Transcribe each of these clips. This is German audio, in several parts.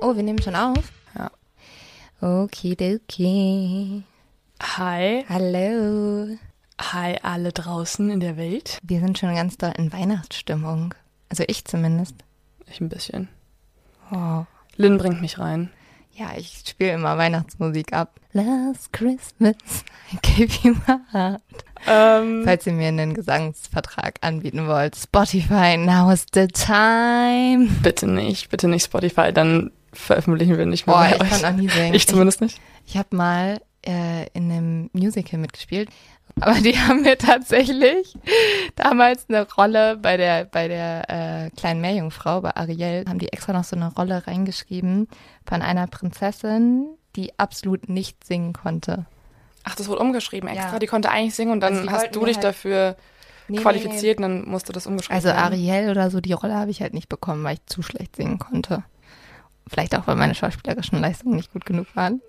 Oh, wir nehmen schon auf? Ja. Okidoki. Hi. Hallo. Hi alle draußen in der Welt. Wir sind schon ganz doll in Weihnachtsstimmung. Also ich zumindest. Ich ein bisschen. Oh. Lynn bringt mich rein. Ja, ich spiele immer Weihnachtsmusik ab. Last Christmas, I gave you my heart. Ähm, Falls ihr mir einen Gesangsvertrag anbieten wollt, Spotify, now is the time. bitte nicht, bitte nicht Spotify, dann veröffentlichen wir nicht mehr Boah, ich euch. kann auch nie singen. Ich zumindest nicht. Ich habe mal äh, in einem Musical mitgespielt, aber die haben mir tatsächlich damals eine Rolle bei der bei der äh, kleinen Meerjungfrau bei Ariel haben die extra noch so eine Rolle reingeschrieben von einer Prinzessin, die absolut nicht singen konnte. Ach, das wurde umgeschrieben extra. Ja. Die konnte eigentlich singen und dann Also hast du dich halt- dafür Nee, qualifiziert und dann musste das nee. umgeschrieben Also werden. Ariel oder so die Rolle habe ich halt nicht bekommen, weil ich zu schlecht singen konnte. Vielleicht auch, weil meine schauspielerischen Leistungen nicht gut genug waren.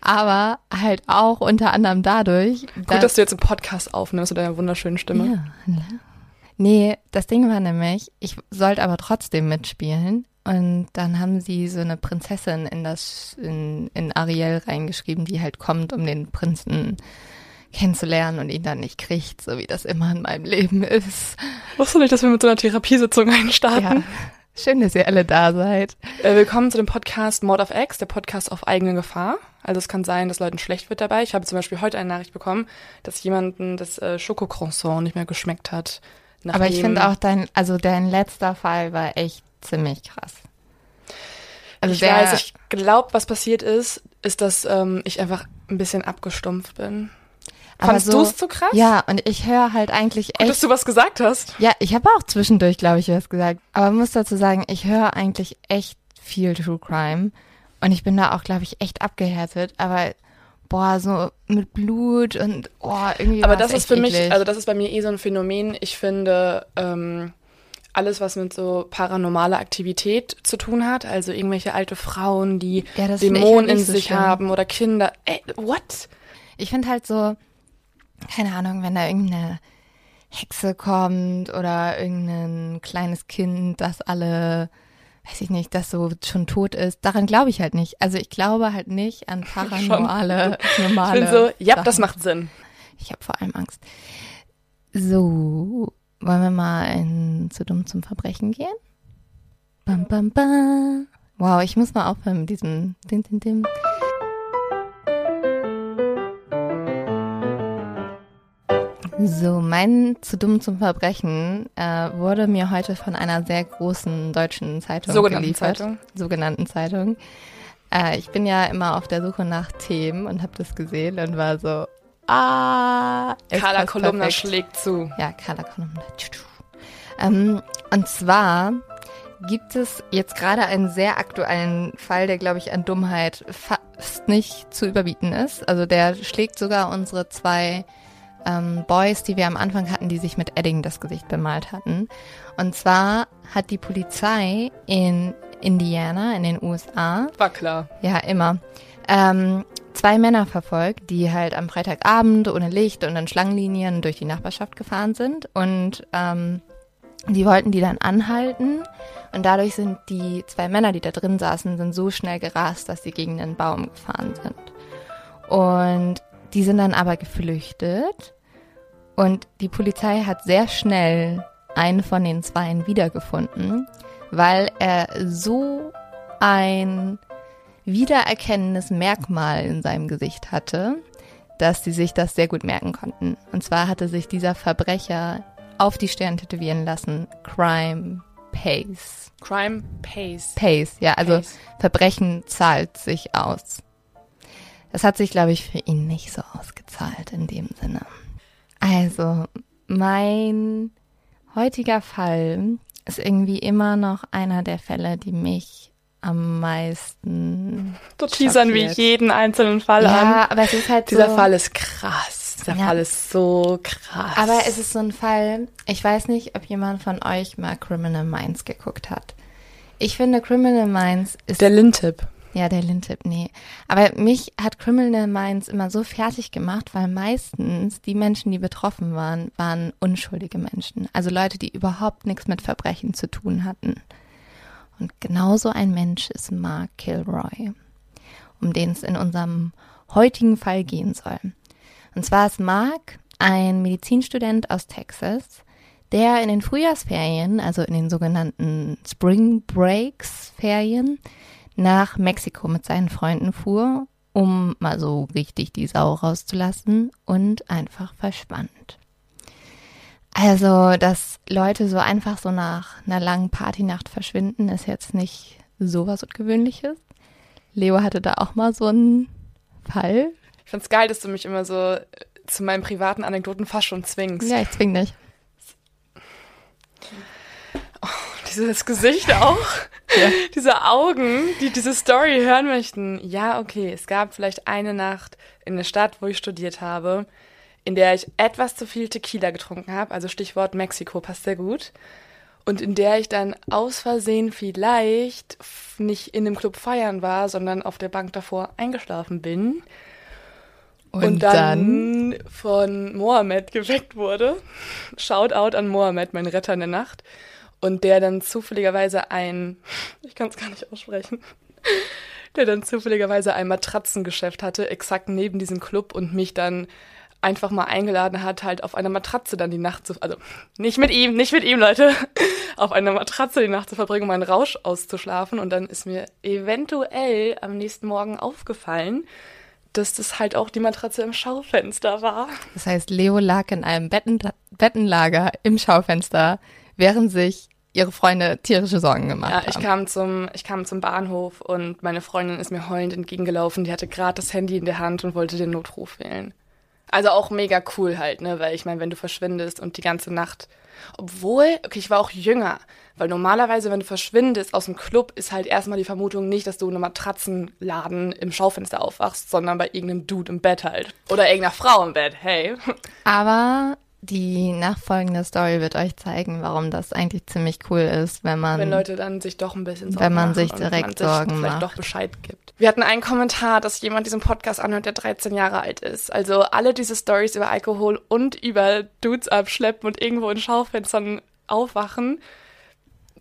Aber halt auch unter anderem dadurch, Gut, dass du jetzt einen Podcast aufnimmst mit deiner wunderschönen Stimme. Ja, hallo. Nee, das Ding war nämlich, ich sollte aber trotzdem mitspielen. Und dann haben sie so eine Prinzessin in das, in, in Ariel reingeschrieben, die halt kommt, um den Prinzen kennenzulernen und ihn dann nicht kriegt, so wie das immer in meinem Leben ist. Wusstest du nicht, dass wir mit so einer Therapiesitzung Ja. Schön, dass ihr alle da seid. Äh, willkommen zu dem Podcast Mod of X, der Podcast auf eigene Gefahr. Also es kann sein, dass Leuten schlecht wird dabei. Ich habe zum Beispiel heute eine Nachricht bekommen, dass jemanden das äh, Schokocroissant nicht mehr geschmeckt hat. Aber ich finde auch dein, also dein letzter Fall war echt ziemlich krass. Also ich weiß, ich glaube, was passiert ist, ist, dass ähm, ich einfach ein bisschen abgestumpft bin. Aber Fandst so- du es zu krass? Ja, und ich höre halt eigentlich echt dass du was gesagt hast. Ja, ich habe auch zwischendurch, glaube ich, was gesagt. Aber muss dazu sagen, ich höre eigentlich echt viel True Crime. Und ich bin da auch, glaube ich, echt abgehärtet. Aber, boah, so mit Blut und, oh, irgendwie Aber das ist für mich, eklig. also das ist bei mir eh so ein Phänomen. Ich finde, ähm, alles, was mit so paranormaler Aktivität zu tun hat, also irgendwelche alte Frauen, die Ja, Dämonen halt in so sich schlimm. haben oder Kinder. Ey, what? Ich finde halt so, keine Ahnung, wenn da irgendeine Hexe kommt oder irgendein kleines Kind, das alle, weiß ich nicht, das so schon tot ist, daran glaube ich halt nicht. Also ich glaube halt nicht an paranormale, Ich normale. bin so, ja, das macht Sinn. Ich habe vor allem Angst. So, wollen wir mal in zu dumm zum Verbrechen gehen? Bam, bam, bam. Wow, ich muss mal aufhören mit diesem Dim, Dim, Dim. So, mein zu dumm zum Verbrechen äh, wurde mir heute von einer sehr großen deutschen Zeitung Sogenannten geliefert. Zeitung. Sogenannten Zeitung. Äh, ich bin ja immer auf der Suche nach Themen und habe das gesehen und war so, ah, Carla Kolumna perfekt. schlägt zu. Ja, Carla Kolumna. Ähm, und zwar gibt es jetzt gerade einen sehr aktuellen Fall, der, glaube ich, an Dummheit fast nicht zu überbieten ist. Also der schlägt sogar unsere zwei ähm, Boys, die wir am Anfang hatten, die sich mit Edding das Gesicht bemalt hatten. Und zwar hat die Polizei in Indiana in den USA War klar. ja, immer. Ähm, zwei Männer verfolgt, die halt am Freitagabend ohne Licht und in Schlangenlinien durch die Nachbarschaft gefahren sind. Und ähm, Die wollten die dann anhalten und dadurch sind die zwei Männer, die da drin saßen, sind so schnell gerast, dass sie gegen den Baum gefahren sind. Und die sind dann aber geflüchtet und die Polizei hat sehr schnell einen von den Zweien wiedergefunden, weil er so ein wiedererkennendes Merkmal in seinem Gesicht hatte, dass sie sich das sehr gut merken konnten. Und zwar hatte sich dieser Verbrecher auf die Stirn tätowieren lassen, Crime Pays. Crime Pays. Pays, ja, also Pays. Verbrechen zahlt sich aus. Das hat sich, glaube ich, für ihn nicht so ausgezahlt in dem Sinne. Also, mein heutiger Fall ist irgendwie immer noch einer der Fälle, die mich am meisten. So teasern wir jeden einzelnen Fall an. Ja, aber es ist halt Dieser so. Fall ist krass. Dieser Ja. Fall ist so krass. Aber es ist so ein Fall, ich weiß nicht, ob jemand von euch mal Criminal Minds geguckt hat. Ich finde, Criminal Minds ist. der Lintip. Ja, der Lintip, nee. Aber mich hat Criminal Minds immer so fertig gemacht, weil meistens die Menschen, die betroffen waren, waren unschuldige Menschen. Also Leute, die überhaupt nichts mit Verbrechen zu tun hatten. Und genauso ein Mensch ist Mark Kilroy, um den es in unserem heutigen Fall gehen soll. Und zwar ist Mark ein Medizinstudent aus Texas, der in den Frühjahrsferien, also in den sogenannten Spring Breaks Ferien, nach Mexiko mit seinen Freunden fuhr, um mal so richtig die Sau rauszulassen und einfach verschwand. Also, dass Leute so einfach so nach einer langen Partynacht verschwinden, ist jetzt nicht sowas Ungewöhnliches. Leo hatte da auch mal so einen Fall. Ich find's geil, dass du mich immer so äh, zu meinen privaten Anekdoten fast schon zwingst. Ja, ich zwing dich. Dieses Gesicht auch. Ja. Diese Augen, die diese Story hören möchten. Ja, okay, es gab vielleicht eine Nacht in der Stadt, wo ich studiert habe, in der ich etwas zu viel Tequila getrunken habe. Also Stichwort Mexiko passt sehr gut. Und in der ich dann aus Versehen vielleicht nicht in dem Club feiern war, sondern auf der Bank davor eingeschlafen bin. Und, dann, von Mohammed geweckt wurde. Shoutout an Mohammed, mein Retter in der Nacht. Und der dann zufälligerweise ein, ich kann es gar nicht aussprechen, der dann zufälligerweise ein Matratzengeschäft hatte, exakt neben diesem Club und mich dann einfach mal eingeladen hat, halt auf einer Matratze dann die Nacht zu, also nicht mit ihm, nicht mit ihm, Leute, auf einer Matratze die Nacht zu verbringen, um einen Rausch auszuschlafen. Und dann ist mir eventuell am nächsten Morgen aufgefallen, dass das halt auch die Matratze im Schaufenster war. Das heißt, Leo lag in einem Betten, Bettenlager im Schaufenster, während sich ihre Freunde tierische Sorgen gemacht Ja, haben. ich kam zum, ich kam zum Bahnhof und meine Freundin ist mir heulend entgegengelaufen. Die hatte gerade das Handy in der Hand und wollte den Notruf wählen. Also auch mega cool halt, ne? Weil ich meine, wenn du verschwindest und die ganze Nacht. Obwohl, okay, ich war auch jünger. Weil normalerweise, wenn du verschwindest aus dem Club, ist halt erstmal die Vermutung nicht, dass du in einem Matratzenladen im Schaufenster aufwachst, sondern bei irgendeinem Dude im Bett halt. Oder irgendeiner Frau im Bett, hey. Aber die nachfolgende Story wird euch zeigen, warum das eigentlich ziemlich cool ist, wenn man wenn Leute dann sich doch ein bisschen Sorgen Wenn man sich und direkt man sich Sorgen vielleicht macht. doch Bescheid gibt. Wir hatten einen Kommentar, dass jemand diesen Podcast anhört, der 13 Jahre alt ist. Also alle diese Stories über Alkohol und über Dudes abschleppen und irgendwo in Schaufenstern aufwachen.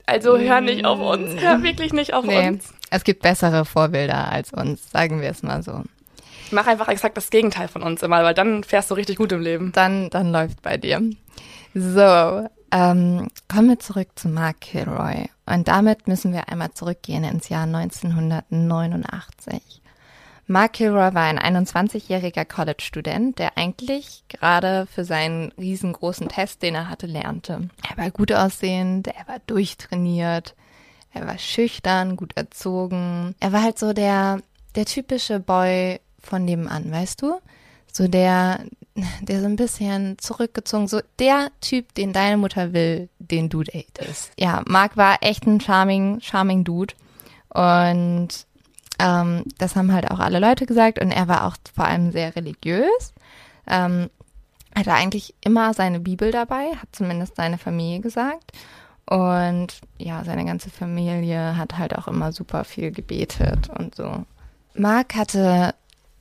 Also hör nicht auf uns. Hör wirklich nicht auf nee, uns. es gibt bessere Vorbilder als uns, sagen wir es mal so. Mach einfach exakt das Gegenteil von uns immer, weil dann fährst du richtig gut im Leben. Dann, dann läuft bei dir. So, ähm, kommen wir zurück zu Mark Kilroy. Und damit müssen wir einmal zurückgehen ins Jahr 1989. Mark Kilroy war ein 21-jähriger College-Student, der eigentlich gerade für seinen riesengroßen Test, den er hatte, lernte. Er war gut aussehend, er war durchtrainiert, er war schüchtern, gut erzogen. Er war halt so der, der typische Boy von nebenan, weißt du? So der, der so ein bisschen zurückgezogen, so der Typ, den deine Mutter will, den du datest. Ja, Mark war echt ein charming, charming Dude. Und ähm, das haben halt auch alle Leute gesagt. Und er war auch vor allem sehr religiös. Ähm, hatte eigentlich immer seine Bibel dabei, hat zumindest seine Familie gesagt. Und ja, seine ganze Familie hat halt auch immer super viel gebetet und so. Mark hatte,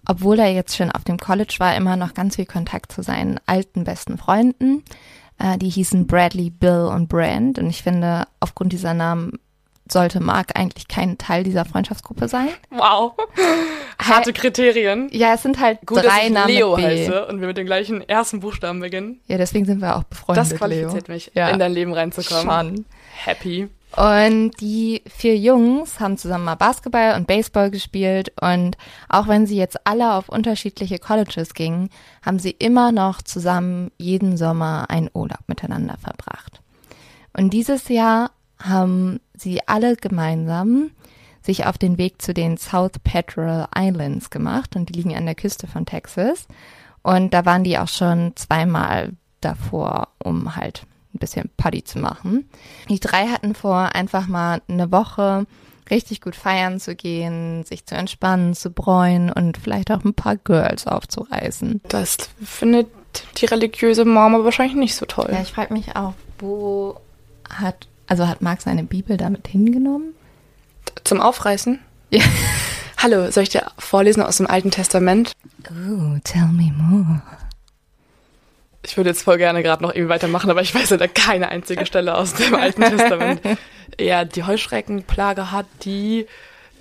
obwohl er jetzt schon auf dem College war, immer noch ganz viel Kontakt zu seinen alten besten Freunden. Äh, die hießen Bradley, Bill und Brand. Und ich finde, aufgrund dieser Namen sollte Mark eigentlich kein Teil dieser Freundschaftsgruppe sein. Wow. Harte Kriterien. Ja, es sind halt Gut, drei dass ich Namen Leo heiße und wir mit dem gleichen ersten Buchstaben beginnen. Ja, deswegen sind wir auch befreundet, Das qualifiziert Leo. mich, Ja. in dein Leben reinzukommen. Schon. Happy. Und die vier Jungs haben zusammen mal Basketball und Baseball gespielt und auch wenn sie jetzt alle auf unterschiedliche Colleges gingen, haben sie immer noch zusammen jeden Sommer einen Urlaub miteinander verbracht. Und dieses Jahr haben sie alle gemeinsam sich auf den Weg zu den South Petrel Islands gemacht und die liegen an der Küste von Texas. Und da waren die auch schon zweimal davor, um halt ein bisschen Party zu machen. Die drei hatten vor, einfach mal eine Woche richtig gut feiern zu gehen, sich zu entspannen, zu bräuen und vielleicht auch ein paar Girls aufzureißen. Das findet die religiöse Mama wahrscheinlich nicht so toll. Ja, ich frage mich auch, wo hat, also hat Marc seine Bibel damit hingenommen? Zum Aufreißen? Ja. Hallo, soll ich dir vorlesen aus dem Alten Testament? Ooh, tell me more. Ich würde jetzt voll gerne gerade noch irgendwie weitermachen, aber ich weiß leider keine einzige Stelle aus dem Alten Testament. Ja, die Heuschreckenplage hat die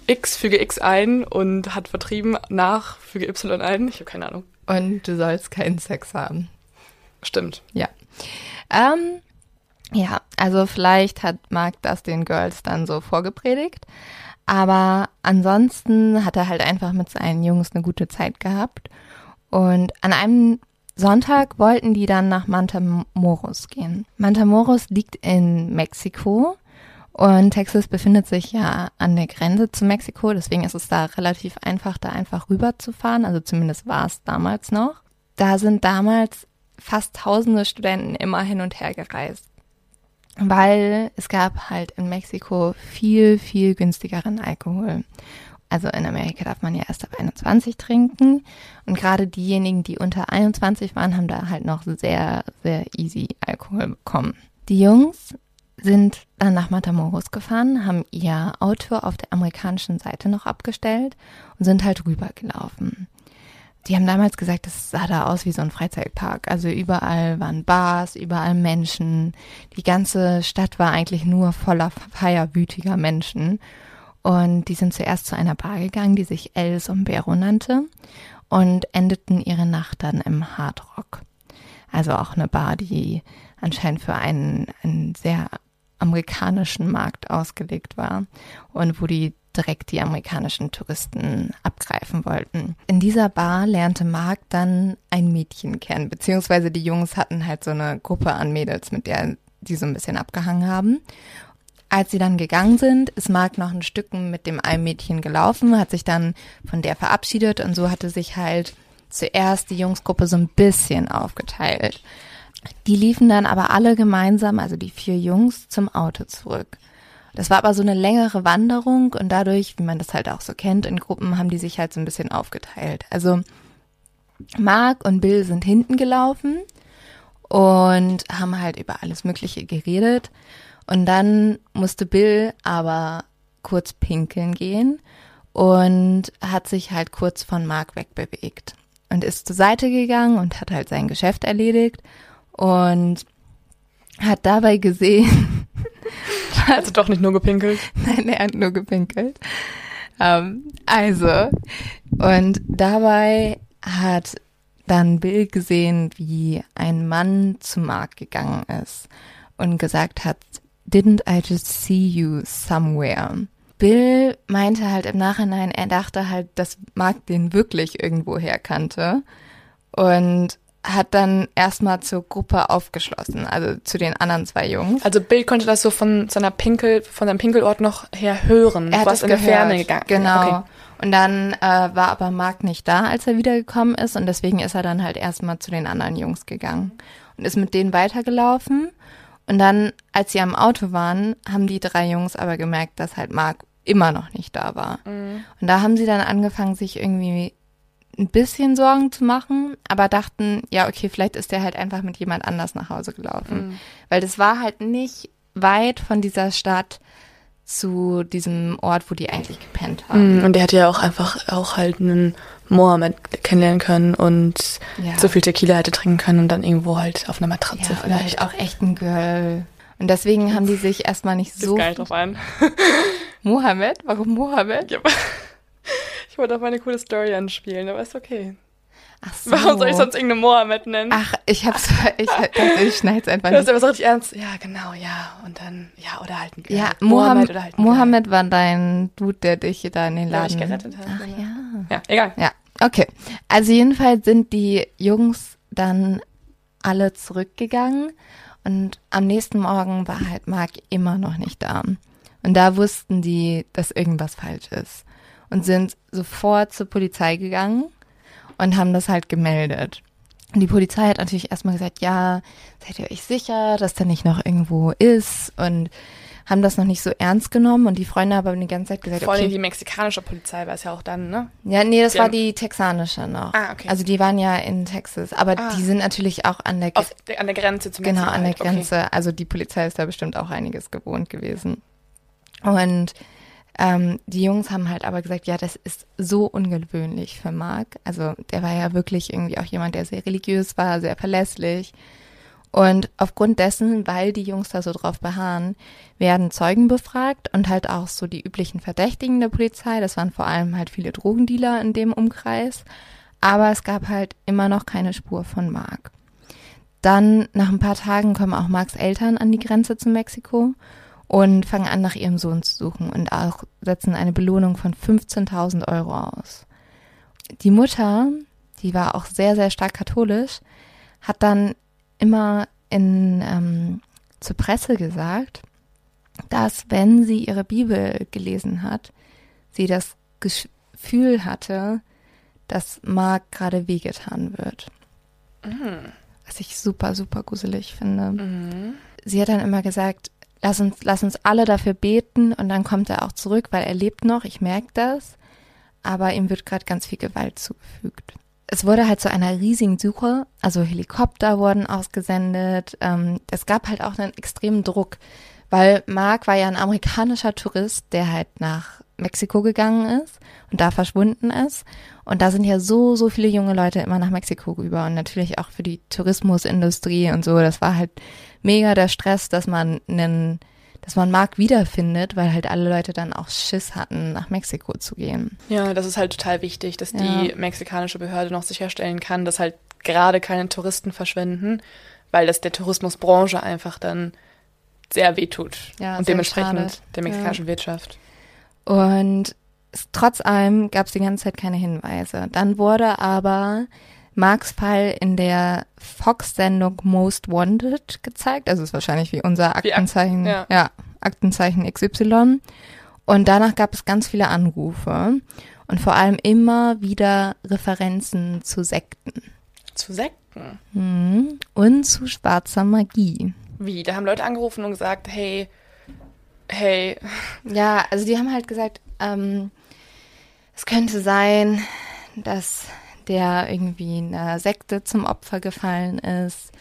X füge X ein und hat vertrieben nach füge Y ein. Ich habe keine Ahnung. Und du sollst keinen Sex haben. Stimmt. Ja. Ähm, ja, also vielleicht hat Marc das den Girls dann so vorgepredigt. Aber ansonsten hat er halt einfach mit seinen Jungs eine gute Zeit gehabt. Und an einem Sonntag wollten die dann nach Matamoros gehen. Matamoros liegt in Mexiko und Texas befindet sich ja an der Grenze zu Mexiko. Deswegen ist es da relativ einfach, da einfach rüber zu fahren. Also zumindest war es damals noch. Da sind damals fast tausende Studenten immer hin und her gereist. Weil es gab halt in Mexiko viel, viel günstigeren Alkohol. Also in Amerika darf man ja erst ab 21 trinken. Und gerade diejenigen, die unter 21 waren, haben da halt noch sehr, sehr easy Alkohol bekommen. Die Jungs sind dann nach Matamoros gefahren, haben ihr Auto auf der amerikanischen Seite noch abgestellt und sind halt rübergelaufen. Die haben damals gesagt, das sah da aus wie so ein Freizeitpark. Also überall waren Bars, überall Menschen. Die ganze Stadt war eigentlich nur voller feierwütiger Menschen. Und die sind zuerst zu einer Bar gegangen, die sich El Sombrero nannte und endeten ihre Nacht dann im Hard Rock. Also auch eine Bar, die anscheinend für einen, einen sehr amerikanischen Markt ausgelegt war und wo die direkt die amerikanischen Touristen abgreifen wollten. In dieser Bar lernte Mark dann ein Mädchen kennen, beziehungsweise die Jungs hatten halt so eine Gruppe an Mädels, mit der die so ein bisschen abgehangen haben. Als sie dann gegangen sind, ist Mark noch ein Stücken mit dem einen Mädchen gelaufen, hat sich dann von der verabschiedet und so hatte sich halt zuerst die Jungsgruppe so ein bisschen aufgeteilt. Die liefen dann aber alle gemeinsam, also die vier Jungs, zum Auto zurück. Das war aber so eine längere Wanderung und dadurch, wie man das halt auch so kennt, in Gruppen haben die sich halt so ein bisschen aufgeteilt. Also Mark und Bill sind hinten gelaufen und haben halt über alles Mögliche geredet. Und dann musste Bill aber kurz pinkeln gehen und hat sich halt kurz von Mark wegbewegt und ist zur Seite gegangen und hat halt sein Geschäft erledigt und hat dabei gesehen, Also doch nicht nur gepinkelt. Nein, er hat nur gepinkelt. Ähm, also, und dabei hat dann Bill gesehen, wie ein Mann zu Mark gegangen ist und gesagt hat, didn't I just see you somewhere? Bill meinte halt im Nachhinein, er dachte halt, dass Mark den wirklich irgendwoher kannte und hat dann erstmal zur Gruppe aufgeschlossen, also zu den anderen zwei Jungs. Also Bill konnte das so von seiner Pinkel, von seinem Pinkelort noch her hören. Er hat was es in der gehört. Ferne gegangen. Genau. Okay. Und dann äh, war aber Mark nicht da, als er wiedergekommen ist und deswegen ist er dann halt erstmal zu den anderen Jungs gegangen und ist mit denen weitergelaufen. Und dann, als sie am Auto waren, haben die drei Jungs aber gemerkt, dass halt Mark immer noch nicht da war. Mhm. Und da haben sie dann angefangen, sich irgendwie ein bisschen Sorgen zu machen, aber dachten, ja, okay, vielleicht ist der halt einfach mit jemand anders nach Hause gelaufen. Mhm. Weil das war halt nicht weit von dieser Stadt zu diesem Ort, wo die eigentlich gepennt haben. Mm, und der hätte ja auch einfach auch halt einen Mohammed kennenlernen können und Ja. so viel Tequila hätte trinken können und dann irgendwo halt auf einer Matratze Ja, oder vielleicht. halt auch echt ein Girl. Und deswegen haben die sich erstmal nicht so. drauf ein. Mohammed? Warum Mohammed? Ja. Ich wollte auf meine coole Story anspielen, aber ist okay. Ach so. Warum soll ich sonst irgendeine Mohammed nennen? Ach, ich hab's, ich dachte, ich schneid's einfach das ist nicht. aber so richtig ernst. Ja, genau, ja. Und dann, ja, oder halt ein Girl. Ja, Mohammed, oder halt ein Girl. Mohammed war dein Dude, der dich da in den Der Laden mich gerettet hat, Ach ja. Ja, egal. Ja, okay. Also jedenfalls sind die Jungs dann alle zurückgegangen und am nächsten Morgen war halt Mark immer noch nicht da. Und da wussten die, dass irgendwas falsch ist und sind sofort zur Polizei gegangen und haben das halt gemeldet. Und die Polizei hat natürlich erstmal gesagt, ja, seid ihr euch sicher, dass der nicht noch irgendwo ist und haben das noch nicht so ernst genommen und die Freunde haben die ganze Zeit gesagt, Vor allem okay, die mexikanische Polizei war es ja auch dann, ne? ja, nee, das Die war die texanische noch. Ah, okay. Also die waren ja in Texas, aber Ah. die sind natürlich auch an der Auf, der- an der Grenze zu genau an der halt. Okay. Grenze. Also die Polizei ist da bestimmt auch einiges gewohnt gewesen. Und ähm, die Jungs haben halt aber gesagt, ja, das ist so ungewöhnlich für Mark. Also der war ja wirklich irgendwie auch jemand, der sehr religiös war, sehr verlässlich. Und aufgrund dessen, weil die Jungs da so drauf beharren, werden Zeugen befragt und halt auch so die üblichen Verdächtigen der Polizei. Das waren vor allem halt viele Drogendealer in dem Umkreis. Aber es gab halt immer noch keine Spur von Mark. Dann, nach ein paar Tagen, kommen auch Marks Eltern an die Grenze zu Mexiko und fangen an, nach ihrem Sohn zu suchen und auch setzen eine Belohnung von 15.000 Euro aus. Die Mutter, die war auch sehr, sehr stark katholisch, hat dann immer in, ähm, zur Presse gesagt, dass wenn sie ihre Bibel gelesen hat, sie das Gefühl hatte, dass Mark gerade wehgetan wird. Was ich super, super gruselig finde. Mhm. Sie hat dann immer gesagt, lass uns, lass uns alle dafür beten und dann kommt er auch zurück, weil er lebt noch, ich merke das. Aber ihm wird gerade ganz viel Gewalt zugefügt. Es wurde halt zu einer riesigen Suche, also Helikopter wurden ausgesendet. Ähm, es gab halt auch einen extremen Druck, weil Mark war ja ein amerikanischer Tourist, der halt nach Mexiko gegangen ist und da verschwunden ist. Und da sind ja so, so viele junge Leute immer nach Mexiko rüber und natürlich auch für die Tourismusindustrie und so. Das war halt mega der Stress, dass man einen, dass man Mark wiederfindet, weil halt alle Leute dann auch Schiss hatten, nach Mexiko zu gehen. Ja, das ist halt total wichtig, dass Ja. die mexikanische Behörde noch sicherstellen kann, dass halt gerade keine Touristen verschwinden, weil das der Tourismusbranche einfach dann sehr wehtut. Ja, und sehr dementsprechend schade. der mexikanischen Wirtschaft. Und trotz allem gab es die ganze Zeit keine Hinweise. Dann wurde aber Marks Fall in der Fox-Sendung Most Wanted gezeigt. Also ist wahrscheinlich wie unser Wie Ak- Aktenzeichen, ja. ja. Aktenzeichen XY. Und danach gab es ganz viele Anrufe und vor allem immer wieder Referenzen zu Sekten Zu Sekten. mhm. und zu schwarzer Magie. Wie? Da haben Leute angerufen und gesagt, hey, hey, Ja, also die haben halt gesagt, ähm, es könnte sein, dass der irgendwie einer Sekte zum Opfer gefallen ist,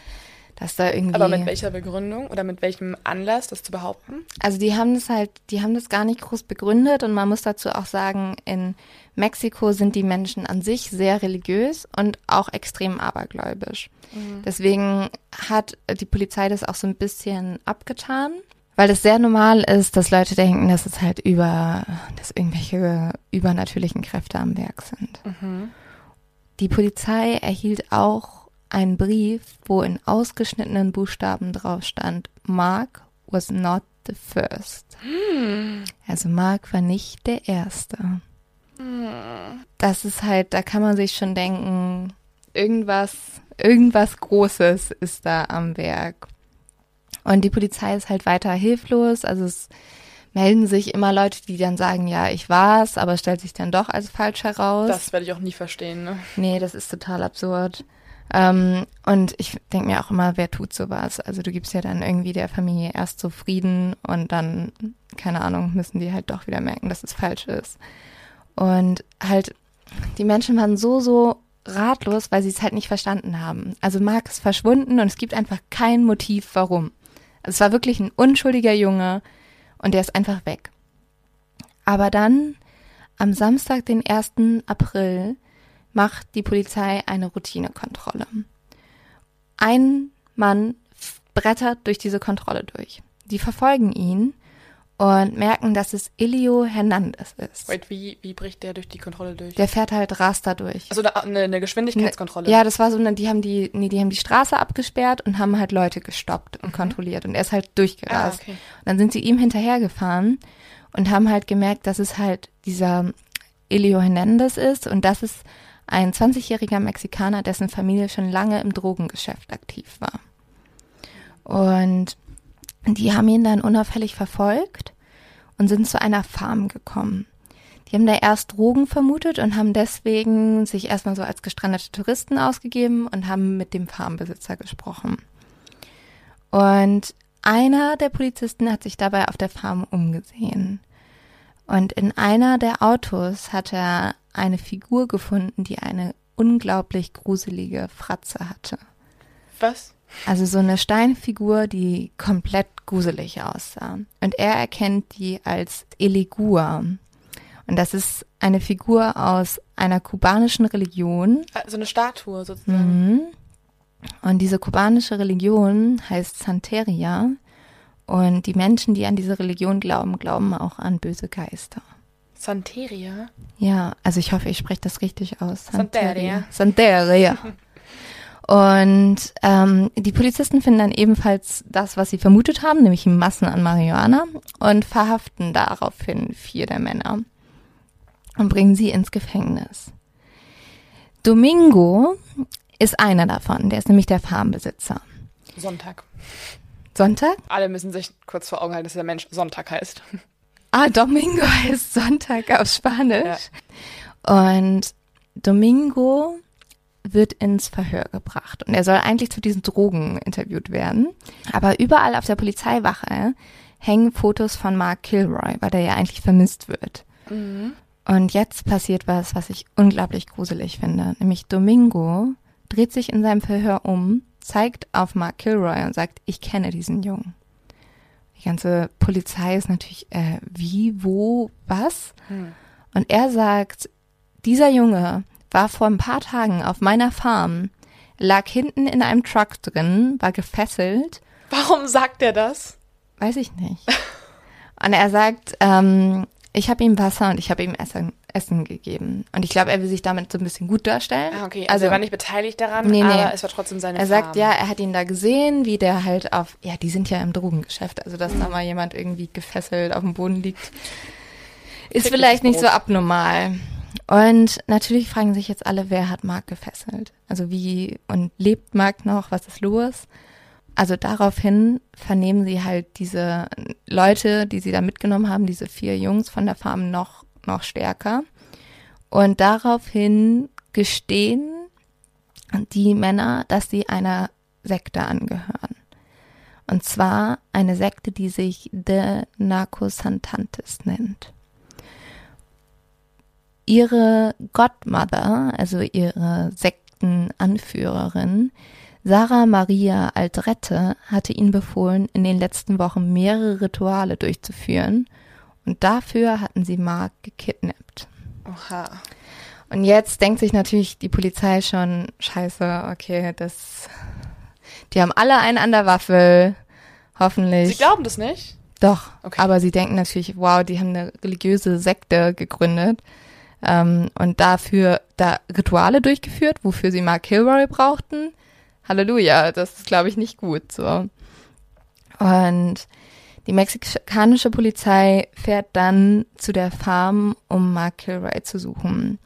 dass da irgendwie. aber mit welcher Begründung oder mit welchem Anlass, das zu behaupten? Also die haben das halt, die haben das gar nicht groß begründet und man muss dazu auch sagen, in Mexiko sind die Menschen an sich sehr religiös und auch extrem abergläubisch. Deswegen hat die Polizei das auch so ein bisschen abgetan, weil es sehr normal ist, dass Leute denken, dass es halt über, dass irgendwelche übernatürlichen Kräfte am Werk sind. Die Polizei erhielt auch einen Brief, wo in ausgeschnittenen Buchstaben drauf stand, Mark was not the first. Also Mark war nicht der Erste. Das ist halt, da kann man sich schon denken, irgendwas, irgendwas Großes ist da am Werk. Und die Polizei ist halt weiter hilflos. Also es melden sich immer Leute, die dann sagen, ja, ich war's, aber stellt sich dann doch als falsch heraus. Das werde ich auch nie verstehen, ne? Nee, das ist total absurd. Ähm, und ich denke mir auch immer, wer tut sowas? Also du gibst ja dann irgendwie der Familie erst so Frieden und dann, keine Ahnung, müssen die halt doch wieder merken, dass es falsch ist. Und halt, die Menschen waren so, so ratlos, weil sie es halt nicht verstanden haben. Also Mark ist verschwunden und es gibt einfach kein Motiv, warum. Also es war wirklich ein unschuldiger Junge und der ist einfach weg. Aber dann, am Samstag, den 1. April, macht die Polizei eine Routinekontrolle. Ein Mann brettert durch diese Kontrolle durch. Die verfolgen ihn und merken, dass es Elio Hernandez ist. Wait, wie, wie bricht der durch die Kontrolle durch? Der fährt halt Raster durch. Also eine, eine Geschwindigkeitskontrolle. Ja, das war so eine, die haben die, nee, die haben die Straße abgesperrt und haben halt Leute gestoppt und Mhm. kontrolliert und er ist halt durchgerast. Ah, okay. Und dann sind sie ihm hinterhergefahren und haben halt gemerkt, dass es halt dieser Elio Hernandez ist und das ist ein 20-jähriger Mexikaner, dessen Familie schon lange im Drogengeschäft aktiv war. Und die haben ihn dann unauffällig verfolgt und sind zu einer Farm gekommen. Die haben da erst Drogen vermutet und haben deswegen sich erstmal so als gestrandete Touristen ausgegeben und haben mit dem Farmbesitzer gesprochen. Und einer der Polizisten hat sich dabei auf der Farm umgesehen. Und in einer der Autos hat er eine Figur gefunden, die eine unglaublich gruselige Fratze hatte. Was? Also so eine Steinfigur, die komplett gruselig aussah. Und er erkennt die als Eligua. Und das ist eine Figur aus einer kubanischen Religion. Also eine Statue sozusagen. Mhm. Und diese kubanische Religion heißt Santeria. Und die Menschen, die an diese Religion glauben, glauben auch an böse Geister. Santeria. Ja, also ich hoffe, ich spreche das richtig aus. Santeria. Santeria. Und ähm, die Polizisten finden dann ebenfalls das, was sie vermutet haben, nämlich Massen an Marihuana und verhaften daraufhin vier der Männer und bringen sie ins Gefängnis. Domingo ist einer davon, der ist nämlich der Farmbesitzer. Sonntag. Sonntag? Alle müssen sich kurz vor Augen halten, dass der Mensch Sonntag heißt. Ah, Domingo heißt Sonntag auf Spanisch. Und Domingo wird ins Verhör gebracht. Und er soll eigentlich zu diesen Drogen interviewt werden. Aber überall auf der Polizeiwache hängen Fotos von Mark Kilroy, weil der ja eigentlich vermisst wird. Und jetzt passiert was, was ich unglaublich gruselig finde. Nämlich Domingo dreht sich in seinem Verhör um, zeigt auf Mark Kilroy und sagt, ich kenne diesen Jungen. Die ganze Polizei ist natürlich, äh, wie, wo, was? Und er sagt, dieser Junge war vor ein paar Tagen auf meiner Farm, lag hinten in einem Truck drin, war gefesselt, Warum sagt er das? weiß ich nicht. Und er sagt, ähm, ich habe ihm Wasser und ich habe ihm Essen, Essen gegeben. Und ich glaube, er will sich damit so ein bisschen gut darstellen. Ah, okay. Also, er war nicht beteiligt daran, Nee, nee. aber es war trotzdem seine Er sagt, Farm. ja, er hat ihn da gesehen, wie der halt auf, ja, die sind ja im Drogengeschäft, also dass da mal jemand irgendwie gefesselt auf dem Boden liegt, ist Tägliches vielleicht nicht so abnormal. Und natürlich fragen sich jetzt alle, wer hat Mark gefesselt? Also wie, und lebt Mark noch? Was ist los? Also daraufhin vernehmen sie halt diese Leute, die sie da mitgenommen haben, diese vier Jungs von der Farm noch, noch stärker. Und daraufhin gestehen die Männer, dass sie einer Sekte angehören. Und zwar eine Sekte, die sich The Narcosantantes nennt. Ihre Godmother, also ihre Sektenanführerin, Sarah Maria Aldrette, hatte ihnen befohlen, in den letzten Wochen mehrere Rituale durchzuführen. Und dafür hatten sie Mark gekidnappt. Oha. Und jetzt denkt sich natürlich die Polizei schon, scheiße, okay, das, die haben alle einen an der Waffel, hoffentlich. Sie glauben das nicht? Doch, Okay. aber sie denken natürlich, wow, die haben eine religiöse Sekte gegründet ähm, und dafür da Rituale durchgeführt, wofür sie Mark Kilroy brauchten. Halleluja, das ist, glaube ich, nicht gut so. Und die mexikanische Polizei fährt dann zu der Farm, um Mark Kilroy zu suchen.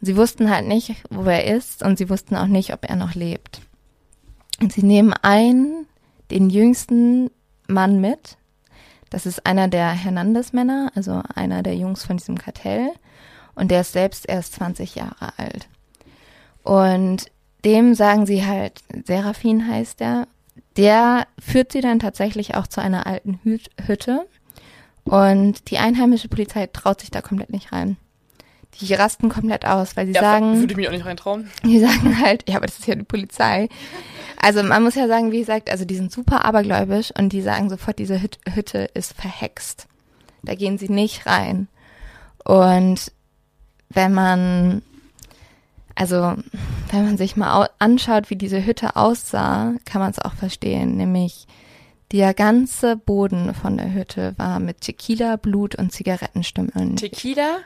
Sie wussten halt nicht, wo er ist und sie wussten auch nicht, ob er noch lebt. Und sie nehmen einen, den jüngsten Mann mit. Das ist einer der Hernandez-Männer, also einer der Jungs von diesem Kartell. Und der ist selbst erst 20 Jahre alt. Und dem sagen sie halt, Seraphin heißt der, der führt sie dann tatsächlich auch zu einer alten Hü Hütte. Und die einheimische Polizei traut sich da komplett nicht rein. Die rasten komplett aus, weil sie Ja, sagen, würde ich mich auch nicht reintrauen. die sagen halt, ja, aber das ist ja die Polizei. Also man muss ja sagen, wie gesagt, also die sind super abergläubisch und die sagen sofort, diese Hüt Hütte ist verhext. Da gehen sie nicht rein. Und wenn man, also wenn man sich mal anschaut, wie diese Hütte aussah, kann man es auch verstehen. Nämlich der ganze Boden von der Hütte war mit Tequila, Blut und Zigarettenstümmeln. Tequila?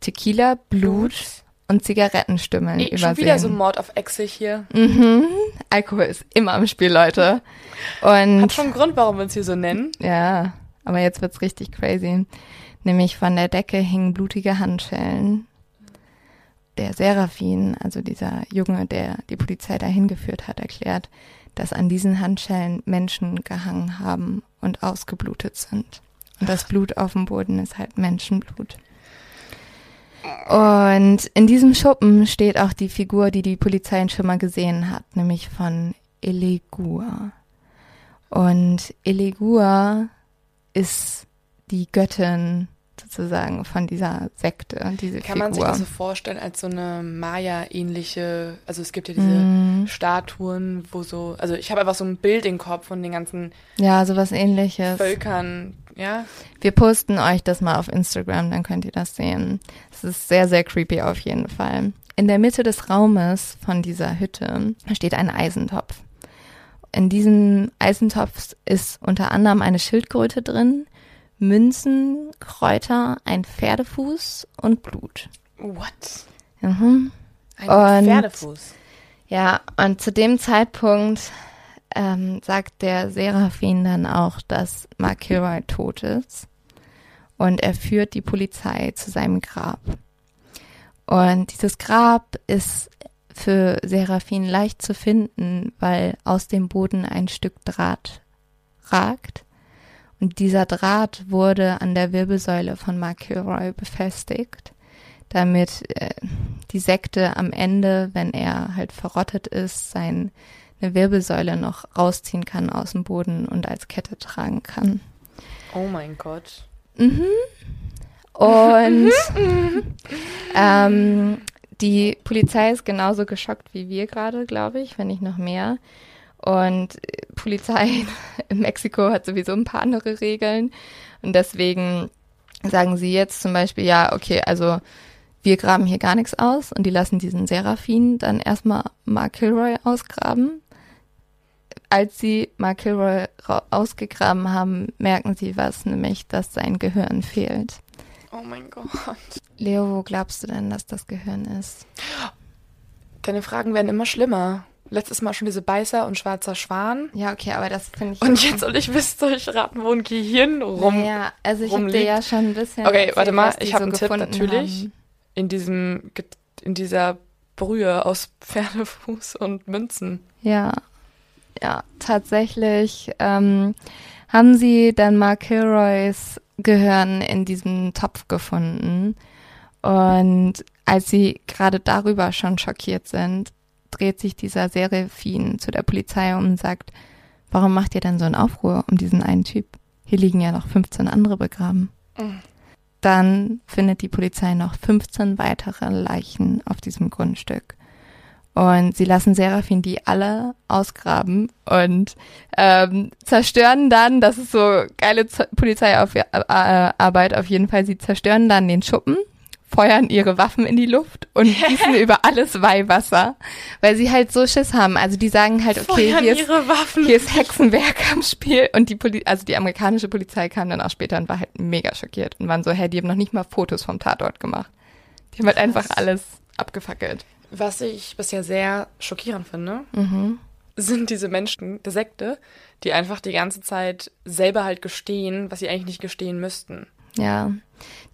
Tequila, Blut, Blut. und Zigarettenstümmeln e übersehen. Schon wieder so Mord auf Exig hier. Mhm. Alkohol ist immer im Spiel, Leute. Und Hat schon einen Grund, warum wir uns hier so nennen. Ja, aber jetzt wird's richtig crazy. Nämlich von der Decke hingen blutige Handschellen. Der Seraphin, also dieser Junge, der die Polizei dahin geführt hat, erklärt, dass an diesen Handschellen Menschen gehangen haben und ausgeblutet sind. Und das Blut auf dem Boden ist halt Menschenblut. Und in diesem Schuppen steht auch die Figur, die die Polizei schon mal gesehen hat, nämlich von Elegua. Und Elegua ist die Göttin sozusagen von dieser Sekte, diese Kann Figur. man sich das so vorstellen als so eine Maya-ähnliche, also es gibt ja diese mm. Statuen, wo so, also ich habe einfach so ein Bild im Kopf von den ganzen ja, sowas ähnliches. Völkern, ja. Wir posten euch das mal auf Instagram, dann könnt ihr das sehen. Es ist sehr, sehr creepy auf jeden Fall. In der Mitte des Raumes von dieser Hütte steht ein Eisentopf. In diesem Eisentopf ist unter anderem eine Schildkröte drin, Münzen, Kräuter, ein Pferdefuß und Blut. What? Mhm. Ein und, Pferdefuß. Ja, und zu dem Zeitpunkt ähm, sagt der Seraphin dann auch, dass Mark Kilroy tot ist. Und er führt die Polizei zu seinem Grab. Und dieses Grab ist für Seraphin leicht zu finden, weil aus dem Boden ein Stück Draht ragt und dieser Draht wurde an der Wirbelsäule von Mark Kilroy befestigt, damit äh, die Sekte am Ende, wenn er halt verrottet ist, seine Wirbelsäule noch rausziehen kann aus dem Boden und als Kette tragen kann. Oh mein Gott. Mhm. Und ähm, die Polizei ist genauso geschockt wie wir gerade, glaube ich, wenn nicht noch mehr. Und Polizei in Mexiko hat sowieso ein paar andere Regeln. Und deswegen sagen sie jetzt zum Beispiel, ja, okay, also wir graben hier gar nichts aus und die lassen diesen Seraphin dann erstmal Mark Kilroy ausgraben. Als sie Mark Kilroy ausgegraben haben, merken sie was, nämlich, dass sein Gehirn fehlt. Oh mein Gott. Leo, wo glaubst du denn, dass das Gehirn ist? Deine Fragen werden immer schlimmer. Letztes Mal schon diese Beißer und schwarzer Schwan. Ja, okay, aber das finde ich. Und jetzt soll ich soll ich raten, wo ein Gehirn rum. Ja, also ich habe dir ja schon ein bisschen. Okay, erzählt, warte mal, ich habe so einen Tipp natürlich. Haben. In diesem, in dieser Brühe aus Pferdefuß und Münzen. Ja, ja, tatsächlich ähm, haben sie dann Mark Kilroys Gehirn in diesem Topf gefunden. Und als sie gerade darüber schon schockiert sind, dreht sich dieser Seraphin zu der Polizei um und sagt, warum macht ihr denn so einen Aufruhr um diesen einen Typ? Hier liegen ja noch 15 andere begraben. Mhm. Dann findet die Polizei noch 15 weitere Leichen auf diesem Grundstück. Und sie lassen Seraphin die alle ausgraben und ähm, zerstören dann, das ist so geile Polizeiarbeit auf jeden Fall, sie zerstören dann den Schuppen feuern ihre Waffen in die Luft und gießen über alles Weihwasser, weil sie halt so Schiss haben. Also die sagen halt, okay, hier ist, hier ist, Hexenwerk am Spiel und die Poli also die amerikanische Polizei kam dann auch später und war halt mega schockiert und waren so, hey, die haben noch nicht mal Fotos vom Tatort gemacht. Die haben halt einfach alles abgefackelt. Was ich bisher sehr schockierend finde, mhm. sind diese Menschen der Sekte, die einfach die ganze Zeit selber halt gestehen, was sie eigentlich nicht gestehen müssten. Ja,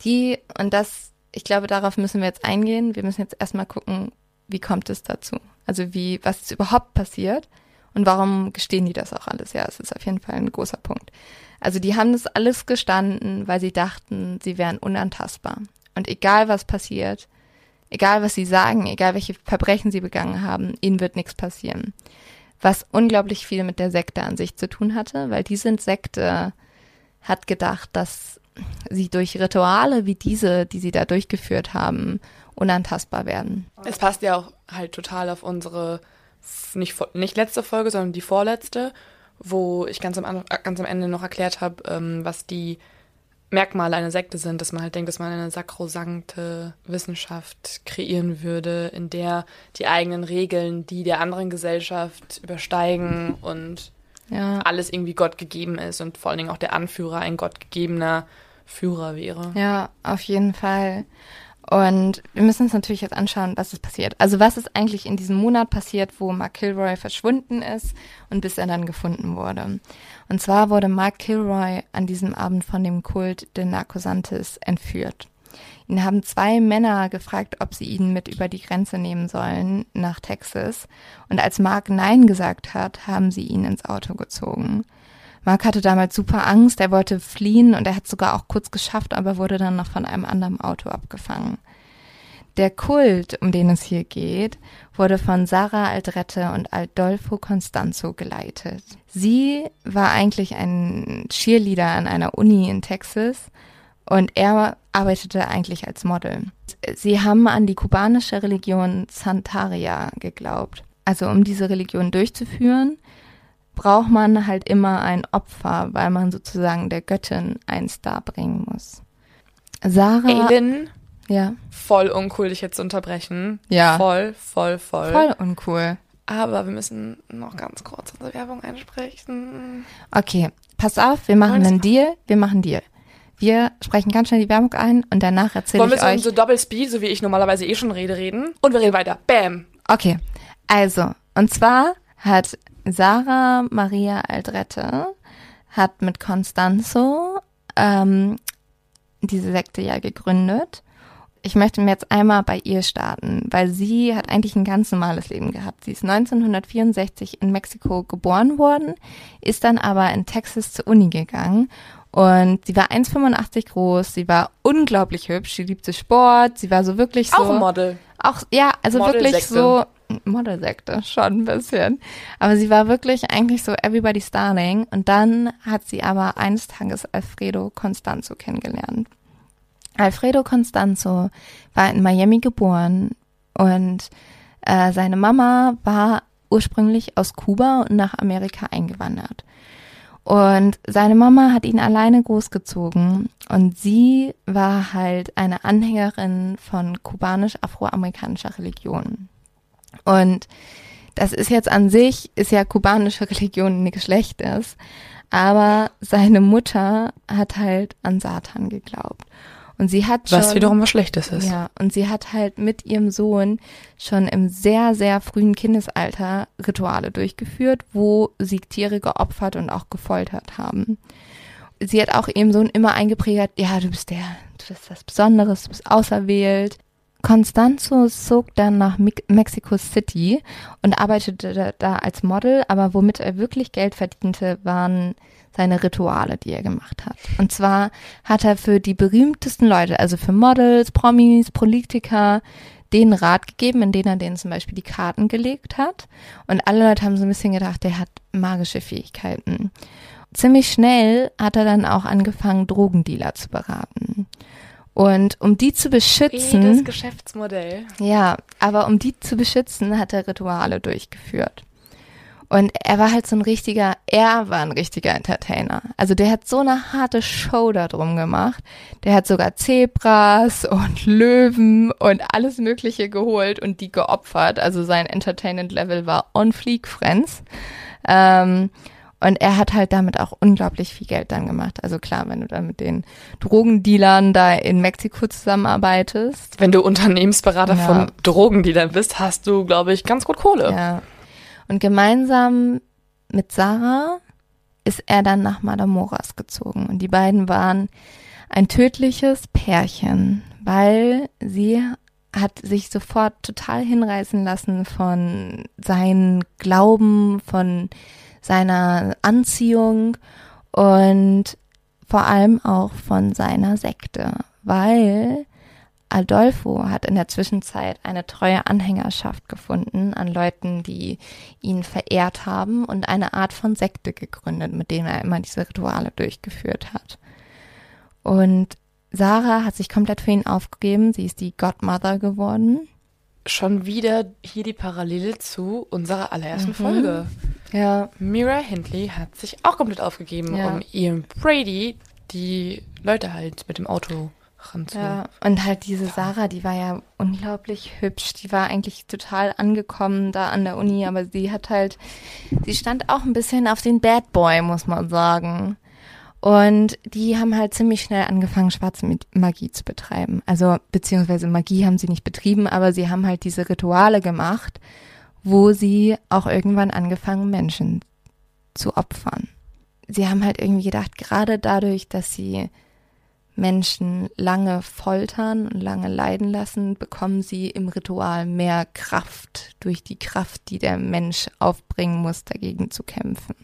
die, und das ich glaube, darauf müssen wir jetzt eingehen. Wir müssen jetzt erstmal gucken, wie kommt es dazu? Also wie, was ist überhaupt passiert und warum gestehen die das auch alles? Ja, es ist auf jeden Fall ein großer Punkt. Also die haben das alles gestanden, weil sie dachten, sie wären unantastbar. Und egal was passiert, egal was sie sagen, egal welche Verbrechen sie begangen haben, ihnen wird nichts passieren. Was unglaublich viel mit der Sekte an sich zu tun hatte, weil diese Sekte hat gedacht, dass sie durch Rituale wie diese, die sie da durchgeführt haben, unantastbar werden. Es passt ja auch halt total auf unsere, nicht, nicht letzte Folge, sondern die vorletzte, wo ich ganz am, ganz am Ende noch erklärt habe, ähm, was die Merkmale einer Sekte sind, dass man halt denkt, dass man eine sakrosankte Wissenschaft kreieren würde, in der die eigenen Regeln die der anderen Gesellschaft übersteigen und Ja. alles irgendwie Gott gegeben ist und vor allen Dingen auch der Anführer ein gottgegebener Führer wäre. Ja, auf jeden Fall. Und wir müssen uns natürlich jetzt anschauen, was ist passiert. Also was ist eigentlich in diesem Monat passiert, wo Mark Kilroy verschwunden ist und bis er dann gefunden wurde. Und zwar wurde Mark Kilroy an diesem Abend von dem Kult de Narcosantis entführt. Ihn haben zwei Männer gefragt, ob sie ihn mit über die Grenze nehmen sollen nach Texas. Und als Mark Nein gesagt hat, haben sie ihn ins Auto gezogen. Mark hatte damals super Angst, er wollte fliehen und er hat sogar auch kurz geschafft, aber wurde dann noch von einem anderen Auto abgefangen. Der Kult, um den es hier geht, wurde von Sarah Aldrette und Adolfo Constanzo geleitet. Sie war eigentlich ein Cheerleader an einer Uni in Texas und er arbeitete eigentlich als Model. Sie haben an die kubanische Religion Santaria geglaubt. Also um diese Religion durchzuführen, braucht man halt immer ein Opfer, weil man sozusagen der Göttin eins darbringen muss. Sarah, Aiden, ja, voll uncool, dich jetzt zu unterbrechen. Ja. Voll, voll, voll. voll uncool. Aber wir müssen noch ganz kurz unsere Werbung einsprechen. Okay, pass auf, wir machen Wollen wir einen Deal, wir machen einen Deal. Wir sprechen ganz schnell die Werbung ein und danach erzähle Wollen wir ich euch. so Double Speed, so wie ich normalerweise eh schon rede, reden? Und wir reden weiter. Bam. Okay, also, und zwar hat Sarah Maria Aldrette hat mit Constanzo ähm, diese Sekte ja gegründet. Ich möchte mir jetzt einmal bei ihr starten, weil sie hat eigentlich ein ganz normales Leben gehabt. Sie ist 1964 in Mexiko geboren worden, ist dann aber in Texas zur Uni gegangen und sie war 1,85 groß, sie war unglaublich hübsch, sie liebte Sport, sie war so wirklich so Auch ein Model. auch, ja, also wirklich Modelsekte. so Modelsekte, schon ein bisschen. Aber sie war wirklich eigentlich so Everybody's Darling. Und dann hat sie aber eines Tages Alfredo Constanzo kennengelernt. Alfredo Constanzo war in Miami geboren und äh, seine Mama war ursprünglich aus Kuba und nach Amerika eingewandert. Und seine Mama hat ihn alleine großgezogen und sie war halt eine Anhängerin von kubanisch-afroamerikanischer Religion. Und das ist jetzt an sich, ist ja kubanische Religion nichts Schlechtes, aber seine Mutter hat halt an Satan geglaubt. Und sie hat schon, Was wiederum was Schlechtes ist. ja, und sie hat halt mit ihrem Sohn schon im sehr, sehr frühen Kindesalter Rituale durchgeführt, wo sie Tiere geopfert und auch gefoltert haben. Sie hat auch ihrem Sohn immer eingeprägt, ja, du bist der, du bist was Besonderes, du bist auserwählt. Constanzo zog dann nach Mexico City und arbeitete da, als Model, aber womit er wirklich Geld verdiente, waren seine Rituale, die er gemacht hat. Und zwar hat er für die berühmtesten Leute, also für Models, Promis, Politiker, den Rat gegeben, in den er denen zum Beispiel die Karten gelegt hat. Und alle Leute haben so ein bisschen gedacht, der hat magische Fähigkeiten. Ziemlich schnell hat er dann auch angefangen, Drogendealer zu beraten. Und um die zu Jedes beschützen, Geschäftsmodell. ja, aber um die zu beschützen, hat er Rituale durchgeführt. Und er war halt so ein richtiger, er war ein richtiger Entertainer. Also der hat so eine harte Show da drum gemacht. Der hat sogar Zebras und Löwen und alles Mögliche geholt und die geopfert. Also sein Entertainment-Level war on fleek, Friends. Ähm, und er hat halt damit auch unglaublich viel Geld dann gemacht. Also klar, wenn du dann mit den Drogendealern da in Mexiko zusammenarbeitest, Wenn du Unternehmensberater Ja. von Drogendealern bist, hast du, glaube ich, ganz gut Kohle. Ja. Und gemeinsam mit Sarah ist er dann nach Madamoras gezogen. Und die beiden waren ein tödliches Pärchen, weil sie hat sich sofort total hinreißen lassen von seinem Glauben, von seiner Anziehung und vor allem auch von seiner Sekte, weil Adolfo hat in der Zwischenzeit eine treue Anhängerschaft gefunden an Leuten, die ihn verehrt haben und eine Art von Sekte gegründet, mit denen er immer diese Rituale durchgeführt hat. Und Sarah hat sich komplett für ihn aufgegeben. Sie ist die Godmother geworden. Schon wieder hier die Parallele zu unserer allerersten Folge. Ja. Mira Hindley hat sich auch komplett aufgegeben, Ja. um Ian Brady die Leute halt mit dem Auto ranzu. Ja, und halt diese Sarah, die war ja unglaublich hübsch. Die war eigentlich total angekommen da an der Uni, aber sie hat halt, sie stand auch ein bisschen auf den Bad Boy, muss man sagen. Und die haben halt ziemlich schnell angefangen, schwarze Magie zu betreiben. Also, beziehungsweise Magie haben sie nicht betrieben, aber sie haben halt diese Rituale gemacht, wo sie auch irgendwann angefangen, Menschen zu opfern. Sie haben halt irgendwie gedacht, gerade dadurch, dass sie Menschen lange foltern und lange leiden lassen, bekommen sie im Ritual mehr Kraft durch die Kraft, die der Mensch aufbringen muss, dagegen zu kämpfen.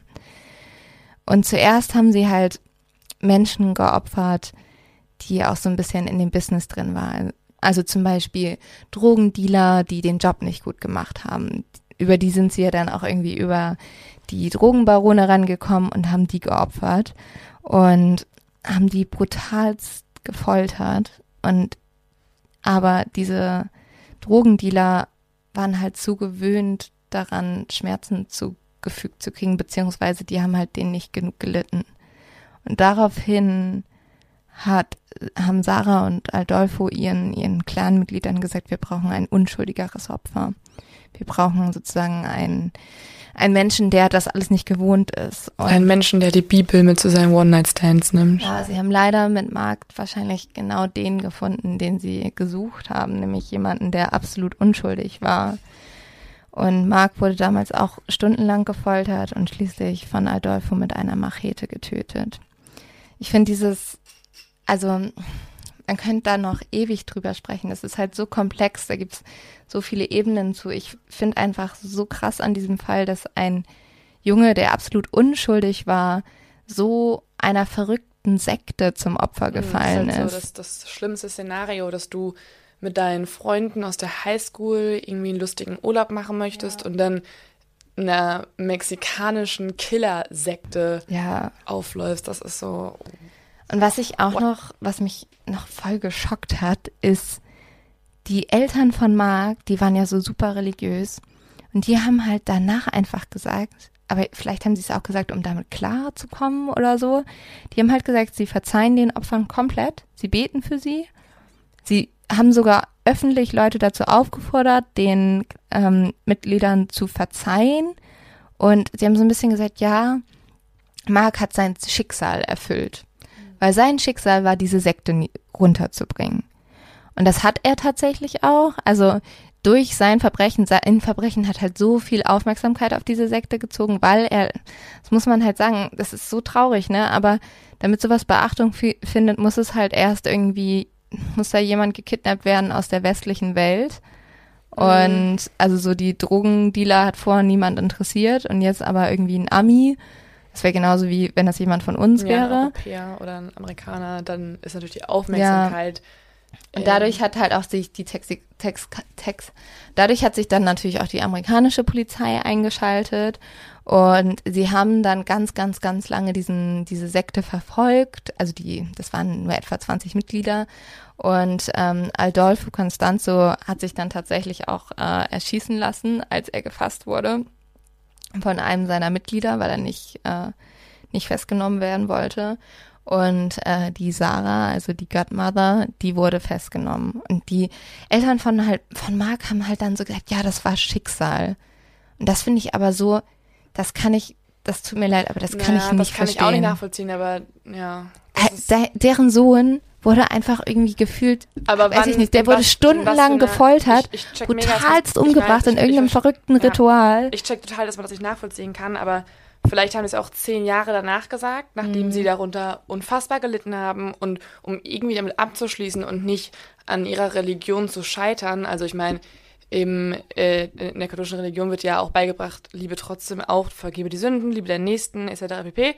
Und zuerst haben sie halt Menschen geopfert, die auch so ein bisschen in dem Business drin waren. Also zum Beispiel Drogendealer, die den Job nicht gut gemacht haben. Über die sind sie ja dann auch irgendwie über die Drogenbarone rangekommen und haben die geopfert und haben die brutalst gefoltert. Und aber diese Drogendealer waren halt zu gewöhnt daran, Schmerzen zugefügt zu kriegen, beziehungsweise die haben halt denen nicht genug gelitten. Und daraufhin hat, haben Sarah und Aldolfo ihren, ihren Clanmitgliedern gesagt, wir brauchen ein unschuldigeres Opfer. Wir brauchen sozusagen einen, einen Menschen, der das alles nicht gewohnt ist. Und einen Menschen, der die Bibel mit zu seinen One-Night-Stands nimmt. Ja, sie haben leider mit Mark wahrscheinlich genau den gefunden, den sie gesucht haben, nämlich jemanden, der absolut unschuldig war. Und Mark wurde damals auch stundenlang gefoltert und schließlich von Adolfo mit einer Machete getötet. Ich finde dieses, also man könnte da noch ewig drüber sprechen. Das ist halt so komplex, da gibt es so viele Ebenen zu. Ich finde einfach so krass an diesem Fall, dass ein Junge, der absolut unschuldig war, so einer verrückten Sekte zum Opfer hm, gefallen das ist. So das, das schlimmste Szenario, dass du mit deinen Freunden aus der Highschool irgendwie einen lustigen Urlaub machen möchtest ja. und dann einer mexikanischen Killersekte ja. aufläufst. Das ist so. Und was ich auch noch, was mich noch voll geschockt hat, ist, die Eltern von Mark, die waren ja so super religiös und die haben halt danach einfach gesagt, aber vielleicht haben sie es auch gesagt, um damit klar zu kommen oder so. Die haben halt gesagt, sie verzeihen den Opfern komplett, sie beten für sie. Sie haben sogar öffentlich Leute dazu aufgefordert, den ähm, Mitgliedern zu verzeihen. Und sie haben so ein bisschen gesagt, ja, Mark hat sein Schicksal erfüllt. Weil sein Schicksal war, diese Sekte runterzubringen. Und das hat er tatsächlich auch. Also durch sein Verbrechen, sein Verbrechen hat halt so viel Aufmerksamkeit auf diese Sekte gezogen, weil er, das muss man halt sagen, das ist so traurig, ne? Aber damit sowas Beachtung findet, muss es halt erst irgendwie muss da jemand gekidnappt werden aus der westlichen Welt. Mhm. Und also so die Drogendealer hat vorher niemand interessiert und jetzt aber irgendwie ein Ami. Das wäre genauso wie wenn das jemand von uns ja, wäre. Ein Europäer oder ein Amerikaner, dann ist natürlich die Aufmerksamkeit. Ja. Und dadurch ähm, hat halt auch sich die Text, Text, Text, dadurch hat sich dann natürlich auch die amerikanische Polizei eingeschaltet und sie haben dann ganz, ganz, ganz lange diesen, diese Sekte verfolgt. Also die, das waren nur etwa 20 Mitglieder. Und ähm, Aldolfo Constanzo hat sich dann tatsächlich auch äh, erschießen lassen, als er gefasst wurde von einem seiner Mitglieder, weil er nicht, äh, nicht festgenommen werden wollte. Und äh, die Sarah, also die Godmother, die wurde festgenommen. Und die Eltern von halt von Mark haben halt dann so gesagt, ja, das war Schicksal. Und das finde ich aber so, das kann ich, das tut mir leid, aber das kann naja, ich nicht verstehen. Das kann verstehen. ich auch nicht nachvollziehen, aber ja. De deren Sohn wurde einfach irgendwie gefühlt, aber weiß wann, ich nicht, der wurde was, stundenlang gefoltert, ich, ich brutalst mega, umgebracht ich mein, in irgendeinem verrückten ja, Ritual. Ich check total, dass man das nicht nachvollziehen kann, aber vielleicht haben sie es auch zehn Jahre danach gesagt, nachdem mhm. sie darunter unfassbar gelitten haben und um irgendwie damit abzuschließen und nicht an ihrer Religion zu scheitern. Also ich meine, im, äh, in der katholischen Religion wird ja auch beigebracht, liebe trotzdem auch, vergebe die Sünden, liebe deinen Nächsten, etc. pp.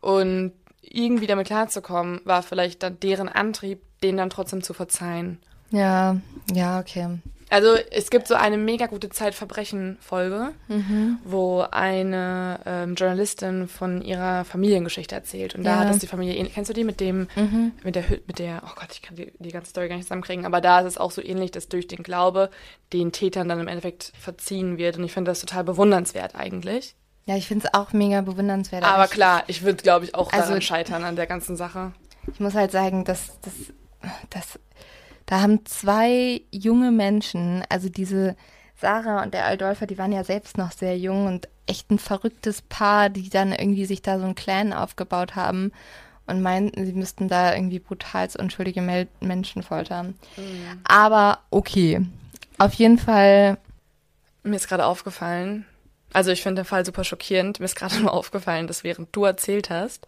Und irgendwie damit klarzukommen, war vielleicht dann deren Antrieb, den dann trotzdem zu verzeihen. Ja, ja, okay. Also es gibt so eine mega gute Zeitverbrechen-Folge, mhm. wo eine ähm, Journalistin von ihrer Familiengeschichte erzählt. Und da ja. hat es die Familie, kennst du die mit dem, mhm. mit der, mit der, oh Gott, ich kann die, die ganze Story gar nicht zusammenkriegen, aber da ist es auch so ähnlich, dass durch den Glaube den Tätern dann im Endeffekt verziehen wird. Und ich finde das total bewundernswert eigentlich. Ja, ich finde es auch mega bewundernswert. Aber ich, klar, ich würde, glaube ich, auch Also- daran scheitern an der ganzen Sache. Ich muss halt sagen, dass, dass, dass da haben zwei junge Menschen, also diese Sarah und der Aldolfer, die waren ja selbst noch sehr jung und echt ein verrücktes Paar, die dann irgendwie sich da so einen Clan aufgebaut haben und meinten, sie müssten da irgendwie brutalst unschuldige Mel Menschen foltern. Aber okay. Auf jeden Fall, Mir ist gerade aufgefallen, also ich finde den Fall super schockierend, mir ist gerade nur aufgefallen, dass während du erzählt hast,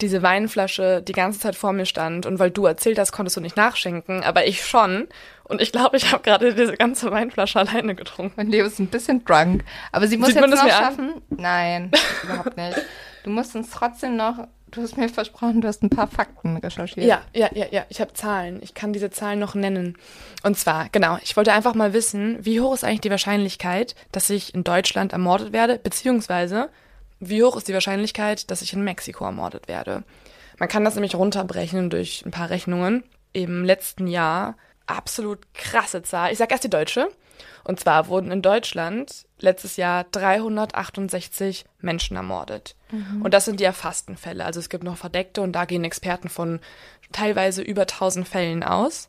diese Weinflasche die ganze Zeit vor mir stand und weil du erzählt hast, konntest du nicht nachschenken, aber ich schon. Und ich glaube, ich habe gerade diese ganze Weinflasche alleine getrunken. mein Leo ist ein bisschen drunk. Aber sie muss Sieht jetzt noch mir an? schaffen. Nein, überhaupt nicht. Du musst uns trotzdem noch, du hast mir versprochen, du hast ein paar Fakten recherchiert. Ja, ja, ja, ja. Ich habe Zahlen. Ich kann diese Zahlen noch nennen. Und zwar, genau, ich wollte einfach mal wissen, wie hoch ist eigentlich die Wahrscheinlichkeit, dass ich in Deutschland ermordet werde, beziehungsweise wie hoch ist die Wahrscheinlichkeit, dass ich in Mexiko ermordet werde. Man kann das nämlich runterbrechen durch ein paar Rechnungen. Im letzten Jahr absolut krasse Zahl. Ich sag erst die deutsche. Und zwar wurden in Deutschland letztes Jahr 368 Menschen ermordet. Und das sind die erfassten Fälle. Also es gibt noch Verdeckte und da gehen Experten von teilweise über 1000 Fällen aus.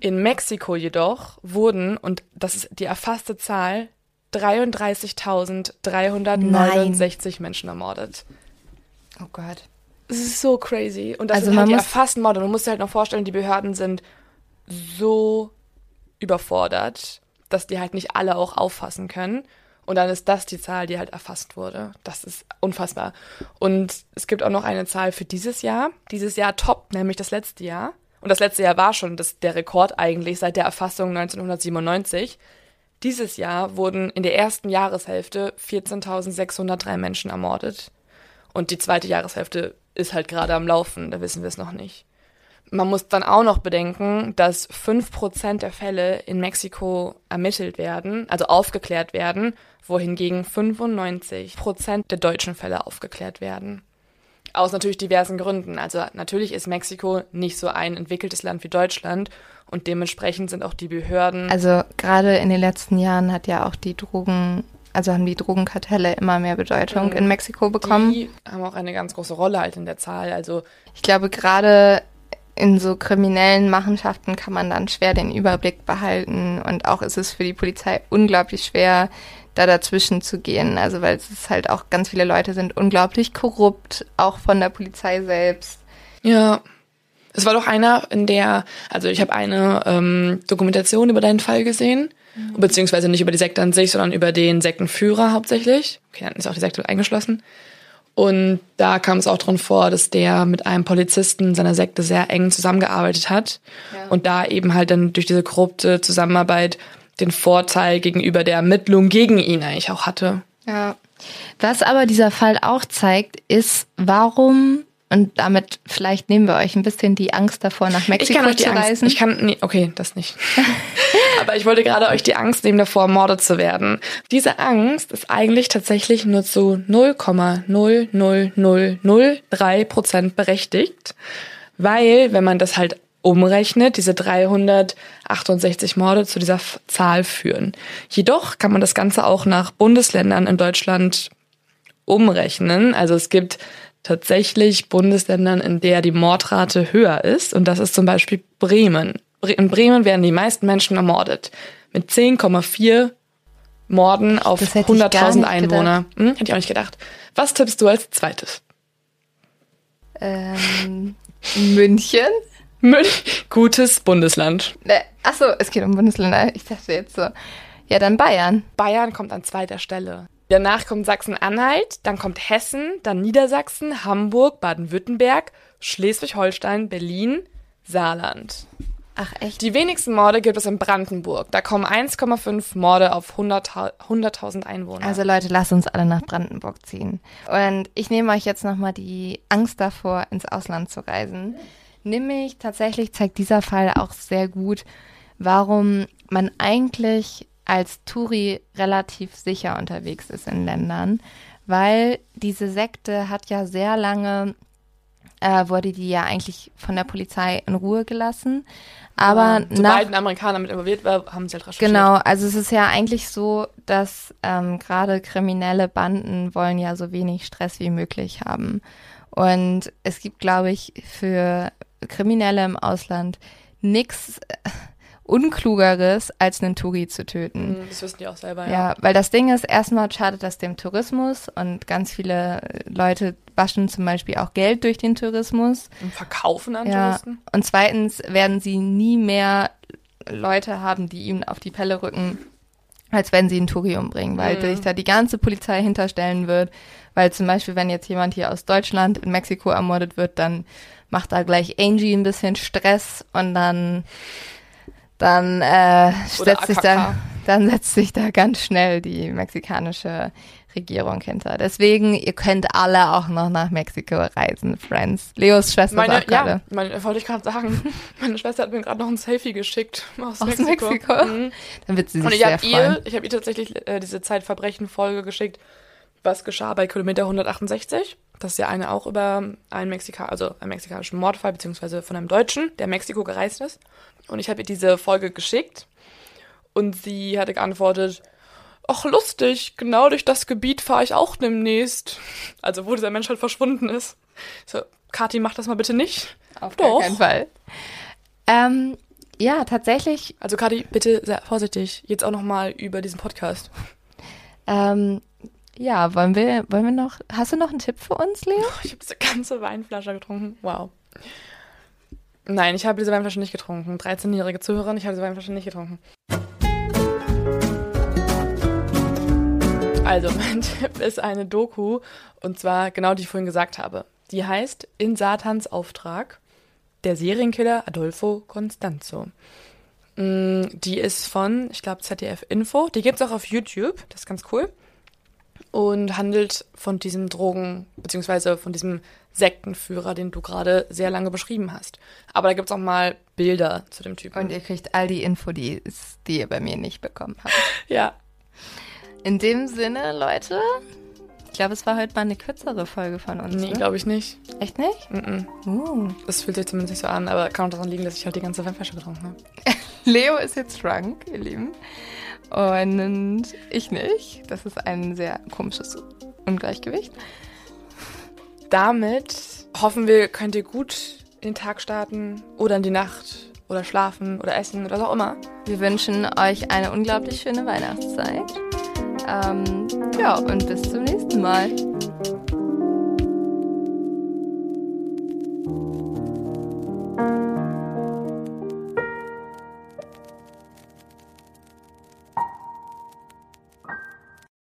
In Mexiko jedoch wurden, und das ist die erfasste Zahl, 33.369 Menschen ermordet. Oh Gott. Es ist so crazy. Und das Also sind man halt die muss- erfassten Morde. Du musst dir halt noch vorstellen, die Behörden sind so überfordert, dass die halt nicht alle auch auffassen können. Und dann ist das die Zahl, die halt erfasst wurde. Das ist unfassbar. Und es gibt auch noch eine Zahl für dieses Jahr. Dieses Jahr toppt nämlich das letzte Jahr. Und das letzte Jahr war schon das, der Rekord eigentlich seit der Erfassung 1997. Dieses Jahr wurden in der ersten Jahreshälfte 14.603 Menschen ermordet. Und die zweite Jahreshälfte ist halt gerade am Laufen, da wissen wir es noch nicht. Man muss dann auch noch bedenken, dass 5% der Fälle in Mexiko ermittelt werden, also aufgeklärt werden, wohingegen 95% der deutschen Fälle aufgeklärt werden. Aus natürlich diversen Gründen. Also natürlich ist Mexiko nicht so ein entwickeltes Land wie Deutschland und dementsprechend sind auch die Behörden. Also gerade in den letzten Jahren hat ja auch die Drogen, also haben die Drogenkartelle immer mehr Bedeutung Mhm. in Mexiko bekommen. die haben auch eine ganz große Rolle halt in der Zahl. Also Ich glaube, gerade in so kriminellen Machenschaften kann man dann schwer den Überblick behalten und auch ist es für die Polizei unglaublich schwer, da dazwischen zu gehen. Also weil es halt auch ganz viele Leute sind unglaublich korrupt, auch von der Polizei selbst. Ja. Es war doch einer, in der, also ich habe eine ähm, Dokumentation über deinen Fall gesehen, beziehungsweise nicht über die Sekte an sich, sondern über den Sektenführer hauptsächlich. Okay, dann ist auch die Sekte eingeschlossen. Und da kam es auch drin vor, dass der mit einem Polizisten seiner Sekte sehr eng zusammengearbeitet hat Ja. und da eben halt dann durch diese korrupte Zusammenarbeit den Vorteil gegenüber der Ermittlung gegen ihn eigentlich auch hatte. Ja. Was aber dieser Fall auch zeigt, ist, warum, und damit vielleicht nehmen wir euch ein bisschen die Angst davor, nach Ich Mexiko kann euch die zu Angst. reisen. Ich kann, nee, okay, das nicht. Aber ich wollte gerade euch die Angst nehmen, davor ermordet zu werden. Diese Angst ist eigentlich tatsächlich nur zu 0,00003 Prozent berechtigt, weil, wenn man das halt umrechnet, diese 368 Morde zu dieser F- Zahl führen. Jedoch kann man das Ganze auch nach Bundesländern in Deutschland umrechnen. Also es gibt tatsächlich Bundesländern, in der die Mordrate höher ist. Und das ist zum Beispiel Bremen. Bre- In Bremen werden die meisten Menschen ermordet. Mit 10,4 Morden auf Das hätte ich gar 100.000 nicht Einwohner. Hm, hätte ich auch nicht gedacht. Was tippst du als zweites? ähm, München? Münch, gutes Bundesland. Äh, Achso, es geht um Bundesländer. Ich dachte jetzt so. Ja, dann Bayern. Bayern kommt an zweiter Stelle. Danach kommt Sachsen-Anhalt, dann kommt Hessen, dann Niedersachsen, Hamburg, Baden-Württemberg, Schleswig-Holstein, Berlin, Saarland. Ach echt? Die wenigsten Morde gibt es in Brandenburg. Da kommen 1,5 Morde auf 100.000 100.000 Einwohner. Also Leute, lasst uns alle nach Brandenburg ziehen. Und ich nehme euch jetzt nochmal die Angst davor, ins Ausland zu reisen. Nämlich tatsächlich zeigt dieser Fall auch sehr gut, warum man eigentlich als Touri relativ sicher unterwegs ist in Ländern, weil diese Sekte hat ja sehr lange, äh, wurde die ja eigentlich von der Polizei in Ruhe gelassen. Aber nach, Sobald ein Amerikaner mit involviert war, haben sie halt recherchiert. Genau, also es ist ja eigentlich so, dass ähm, gerade kriminelle Banden wollen ja so wenig Stress wie möglich haben. Und es gibt, glaube ich, für Kriminelle im Ausland nichts Unklugeres, als einen Touri zu töten. Mhm, das wissen die auch selber, ja. Ja, weil das Ding ist, erstmal schadet das dem Tourismus und ganz viele Leute waschen zum Beispiel auch Geld durch den Tourismus. Und verkaufen an Ja. Touristen. Und zweitens werden sie nie mehr Leute haben, die ihm auf die Pelle rücken, als wenn sie einen Touri umbringen, weil Mhm. sich da die ganze Polizei hinterstellen wird. Weil zum Beispiel, wenn jetzt jemand hier aus Deutschland in Mexiko ermordet wird, dann macht da gleich Angie ein bisschen Stress und dann dann äh, setzt sich da dann setzt sich da ganz schnell die mexikanische Regierung hinter. Deswegen, ihr könnt alle auch noch nach Mexiko reisen, Friends. Leos Schwester Meine, sagt gerade. ja, meine, wollte ich gerade sagen. Meine Schwester hat mir gerade noch ein Selfie geschickt aus, Aus Mexiko. Mexiko? Mhm. Dann wird sie sich Und ich sehr habe freuen. ihr, ich habe ihr tatsächlich äh, diese Zeitverbrechen-Folge geschickt. Was geschah bei Kilometer 168? Das ist ja eine auch über einen Mexika, also einen mexikanischen Mordfall, beziehungsweise von einem Deutschen, der Mexiko gereist ist. Und ich habe ihr diese Folge geschickt und sie hatte geantwortet, ach lustig, genau durch das Gebiet fahre ich auch demnächst. Also wo dieser Mensch halt verschwunden ist. So, Kathi, mach das mal bitte nicht. Auf Doch. keinen Fall. Ähm, ja, tatsächlich, Also Kathi, bitte sehr vorsichtig. Jetzt auch nochmal über diesen Podcast. ähm, ja, wollen wir, wollen wir noch, hast du noch einen Tipp für uns, Leo? Oh, ich habe diese ganze Weinflasche getrunken. Wow. Nein, ich habe diese Weinflasche nicht getrunken. 13-jährige Zuhörerin, ich habe diese Weinflasche nicht getrunken. Also, mein Tipp ist eine Doku, und zwar genau die ich vorhin gesagt habe. Die heißt In Satans Auftrag, der Serienkiller Adolfo Constanzo. Mm, Die ist von, ich glaube, ZDF Info. Die gibt's auch auf YouTube, das ist ganz cool und handelt von diesem Drogen, beziehungsweise von diesem Sektenführer, den du gerade sehr lange beschrieben hast. Aber da gibt's auch mal Bilder zu dem Typen. Und ihr kriegt all die Info, die, die ihr bei mir nicht bekommen habt. ja, In dem Sinne, Leute, ich glaube, es war heute mal eine kürzere Folge von uns. nee, ne? glaube ich nicht. Echt nicht? Mm -mm. Uh. Das fühlt sich zumindest nicht so an, aber kann auch daran liegen, dass ich halt die ganze Weinflasche getrunken habe. Leo ist jetzt drunk, ihr Lieben. Und ich nicht. Das ist ein sehr komisches Ungleichgewicht. Damit hoffen wir, könnt ihr gut den Tag starten oder in die Nacht oder schlafen oder essen oder was auch immer. Wir wünschen euch eine unglaublich schöne Weihnachtszeit. Ähm, ja, und bis zum nächsten Mal.